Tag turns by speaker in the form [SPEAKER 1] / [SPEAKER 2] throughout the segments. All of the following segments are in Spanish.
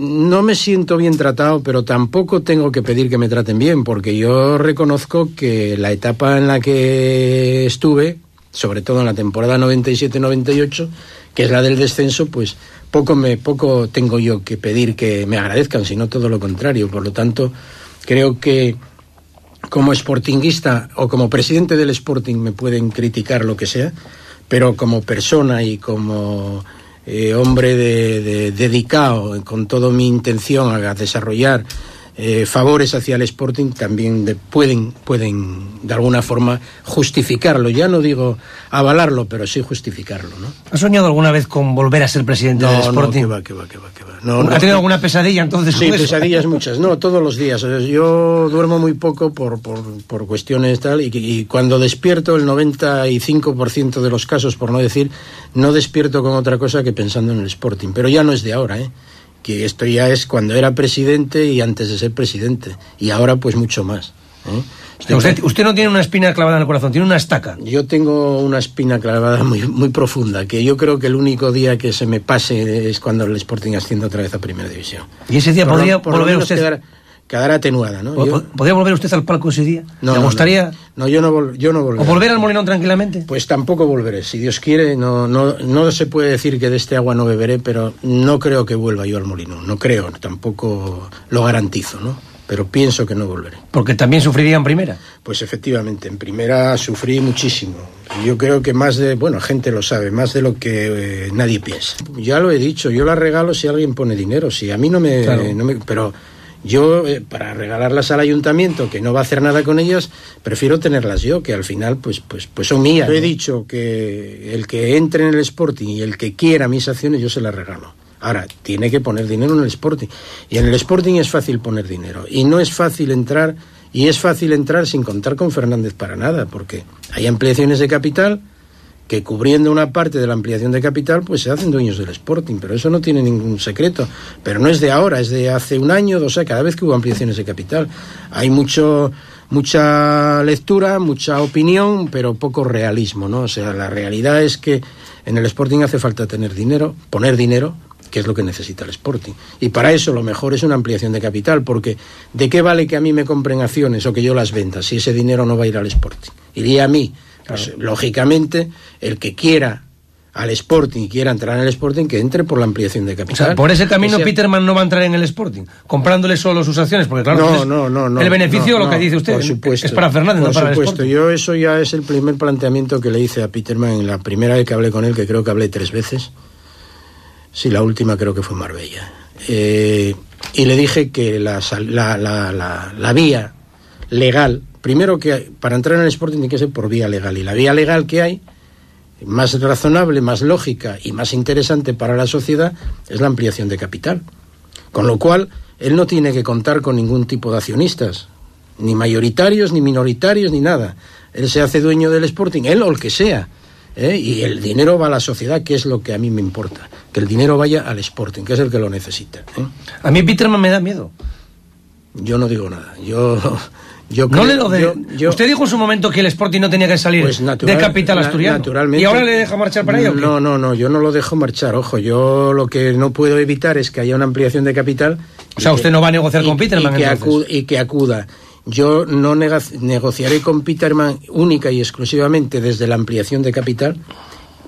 [SPEAKER 1] no me siento bien tratado, pero tampoco tengo que pedir que me traten bien, porque yo reconozco que la etapa en la que estuve, sobre todo en la temporada 97-98, que es la del descenso, pues poco me poco tengo yo que pedir que me agradezcan, sino todo lo contrario. Por lo tanto, creo que como sportinguista o como presidente del Sporting me pueden criticar lo que sea, pero como persona y como eh, hombre de, dedicado con toda mi intención a desarrollar eh, favores hacia el Sporting también pueden, pueden de alguna forma justificarlo. Ya no digo avalarlo, pero sí justificarlo. ¿no?
[SPEAKER 2] ¿Has soñado alguna vez con volver a ser presidente del Sporting?
[SPEAKER 1] No, va, que va, que va, que va. No,
[SPEAKER 2] ¿Ha tenido alguna pesadilla entonces?
[SPEAKER 1] Sí, pesadillas muchas. No, todos los días. Yo duermo muy poco por, por, por cuestiones tal y, y cuando despierto el 95% de los casos, por no decir, no despierto con otra cosa que pensando en el Sporting. Pero ya no es de ahora, ¿eh? Que esto ya es cuando era presidente y antes de ser presidente, y ahora pues mucho más.
[SPEAKER 2] ¿eh? Usted, no tiene una espina clavada en el corazón, tiene una estaca.
[SPEAKER 1] Yo tengo una espina clavada muy, muy profunda, que yo creo que el único día que se me pase es cuando el Sporting asciende otra vez a Primera División.
[SPEAKER 2] ¿Y ese día podría volver usted...?
[SPEAKER 1] quedar atenuada, ¿no?
[SPEAKER 2] ¿Podría volver usted al palco ese día? No, ¿Le gustaría?
[SPEAKER 1] No, yo no, yo no volveré.
[SPEAKER 2] ¿O volver al Molinón tranquilamente?
[SPEAKER 1] Pues tampoco volveré. Si Dios quiere, no, no, no se puede decir que de este agua no beberé, pero no creo que vuelva yo al Molinón. No creo, tampoco lo garantizo, ¿no? Pero pienso que no volveré.
[SPEAKER 2] ¿Porque también sufriría en primera?
[SPEAKER 1] Pues efectivamente, en primera sufrí muchísimo. Yo creo que más de, bueno, gente lo sabe, más de lo que eh, nadie piensa. Ya lo he dicho, yo la regalo si alguien pone dinero. Si a mí no me, no me pero yo, eh, para regalarlas al ayuntamiento, que no va a hacer nada con ellas, prefiero tenerlas yo, que al final pues, pues, pues son mías. Yo he dicho que el que entre en el Sporting y el que quiera mis acciones, yo se las regalo. Ahora, tiene que poner dinero en el Sporting. Y en el Sporting es fácil poner dinero. Y no es fácil entrar, y es fácil entrar sin contar con Fernández para nada, porque hay ampliaciones de capital que cubriendo una parte de la ampliación de capital, pues se hacen dueños del Sporting, pero eso no tiene ningún secreto. Pero no es de ahora, es de hace un año, dos, o cada vez que hubo ampliaciones de capital. Hay mucho, mucha lectura, mucha opinión, pero poco realismo, ¿no? O sea, la realidad es que en el Sporting hace falta tener dinero, poner dinero, que es lo que necesita el Sporting. Y para eso lo mejor es una ampliación de capital, porque ¿de qué vale que a mí me compren acciones o que yo las venda si ese dinero no va a ir al Sporting? Iría a mí pues, lógicamente, el que quiera al Sporting y quiera entrar en el Sporting, que entre por la ampliación de capital.
[SPEAKER 2] por ese camino Peterman no va a entrar en el Sporting, comprándole solo sus acciones, porque claro,
[SPEAKER 1] no, no, no,
[SPEAKER 2] el beneficio, lo que dice usted, por supuesto, es para Fernández, no para supuesto.
[SPEAKER 1] Yo eso ya es el primer planteamiento que le hice a Peterman en la primera vez que hablé con él, que creo que hablé tres veces. Sí, la última creo que fue Marbella. Eh, y le dije que la, la, la, la vía legal primero que para entrar en el Sporting tiene que ser por vía legal. Y la vía legal que hay, más razonable, más lógica y más interesante para la sociedad, es la ampliación de capital. Con lo cual, él no tiene que contar con ningún tipo de accionistas, ni mayoritarios, ni minoritarios, ni nada. Él se hace dueño del Sporting, él o el que sea. ¿eh? Y el dinero va a la sociedad, que es lo que a mí me importa. Que el dinero vaya al Sporting, que es el que lo necesita. ¿eh?
[SPEAKER 2] A mí Peterman me da miedo.
[SPEAKER 1] Yo no digo nada. Yo
[SPEAKER 2] no le lo de, Usted dijo en su momento que el Sporting no tenía que salir pues de capital asturiano.
[SPEAKER 1] naturalmente,
[SPEAKER 2] ¿Y ahora le deja marchar para ello?
[SPEAKER 1] No, no, no, yo no lo dejo marchar. Ojo, yo lo que no puedo evitar es que haya una ampliación de capital.
[SPEAKER 2] O sea, usted no va a negociar con Peterman.
[SPEAKER 1] Y que, acuda, y que acuda. Yo no negociaré con Peterman única y exclusivamente desde la ampliación de capital,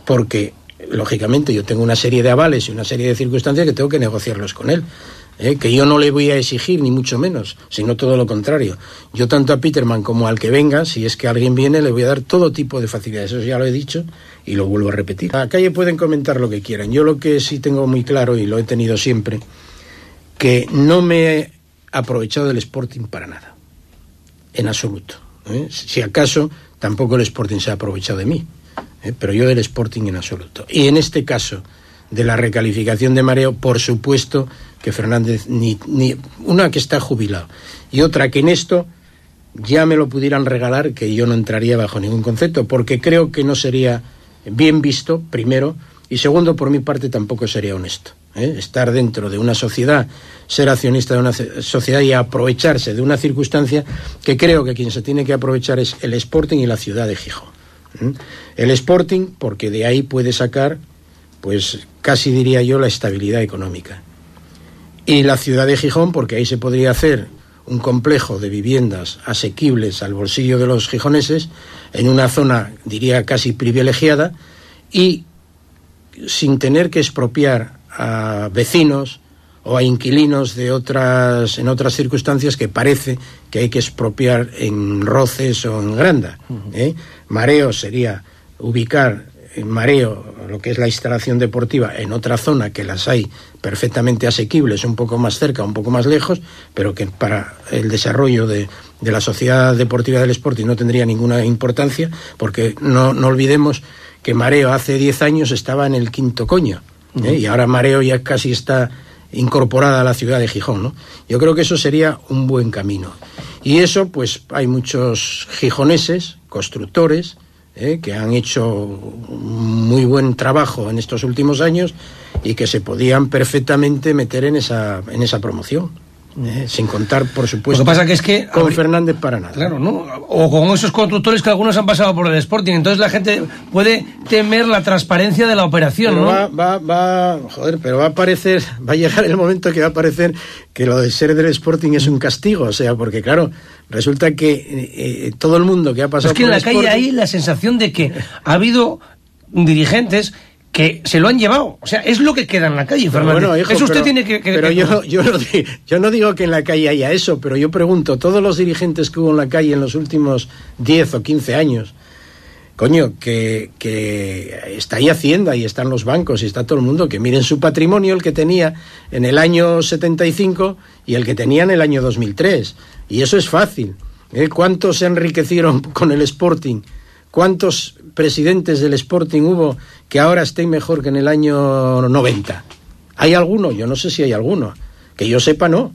[SPEAKER 1] porque lógicamente yo tengo una serie de avales y una serie de circunstancias que tengo que negociarlos con él. ¿Eh? que yo no le voy a exigir, ni mucho menos, sino todo lo contrario. Yo tanto a Peterman como al que venga, si es que alguien viene, le voy a dar todo tipo de facilidades. Eso ya lo he dicho y lo vuelvo a repetir. A la calle pueden comentar lo que quieran. Yo lo que sí tengo muy claro, y lo he tenido siempre, que no me he aprovechado del Sporting para nada, en absoluto. ¿eh? Si acaso, tampoco el Sporting se ha aprovechado de mí, ¿eh? pero yo del Sporting en absoluto. Y en este caso de la recalificación de mareo, por supuesto que Fernández, ni, ni una que está jubilado y otra que en esto ya me lo pudieran regalar, que yo no entraría bajo ningún concepto, porque creo que no sería bien visto, primero, y segundo, por mi parte, tampoco sería honesto. ¿eh? Estar dentro de una sociedad, ser accionista de una sociedad y aprovecharse de una circunstancia que creo que quien se tiene que aprovechar es el Sporting y la ciudad de Gijón. ¿eh? El Sporting, porque de ahí puede sacar, pues casi diría yo, la estabilidad económica y la ciudad de Gijón, porque ahí se podría hacer un complejo de viviendas asequibles al bolsillo de los gijoneses, en una zona, diría, casi privilegiada, y sin tener que expropiar a vecinos o a inquilinos de otras en otras circunstancias que parece que hay que expropiar en Roces o en Granda. ¿eh? Mareo sería ubicar en Mareo lo que es la instalación deportiva en otra zona que las hay perfectamente asequibles, un poco más cerca, un poco más lejos, pero que para el desarrollo de, de la sociedad deportiva del Sporting no tendría ninguna importancia, porque no, no olvidemos que Mareo hace 10 años estaba en el quinto coño, ¿eh? y ahora Mareo ya casi está incorporada a la ciudad de Gijón. ¿no? Yo creo que eso sería un buen camino. Y eso, pues hay muchos gijoneses, constructores, ¿eh? que han hecho muy buen trabajo en estos últimos años y que se podían perfectamente meter en esa, en esa promoción. ¿Eh? sin contar, por supuesto,
[SPEAKER 2] Lo que pasa que es que,
[SPEAKER 1] con Fernández para nada.
[SPEAKER 2] Claro, ¿no? O con esos constructores que algunos han pasado por el Sporting. Entonces la gente puede temer la transparencia de la operación, ¿no?
[SPEAKER 1] Va, va, va, joder, pero va a parecer, va a llegar el momento que va a parecer que lo de ser del Sporting es un castigo. O sea, porque claro, resulta que eh, eh, todo el mundo que ha pasado
[SPEAKER 2] es que
[SPEAKER 1] en
[SPEAKER 2] la calle hay la sensación de que ha habido dirigentes que se lo han llevado. O sea, es lo que queda en la calle, Fernando. Bueno, eso usted tiene que...
[SPEAKER 1] pero yo, yo, no digo, yo no digo que en la calle haya eso, pero yo pregunto, todos los dirigentes que hubo en la calle en los últimos 10 o 15 años, coño, que, que está ahí Hacienda y están los bancos y está todo el mundo, que miren su patrimonio, el que tenía en el año 75 y el que tenía en el año 2003. Y eso es fácil. ¿eh? ¿Cuántos se enriquecieron con el Sporting? ¿Cuántos presidentes del Sporting hubo que ahora estén mejor que en el año 90? ¿Hay alguno? Yo no sé si hay alguno. Que yo sepa, no.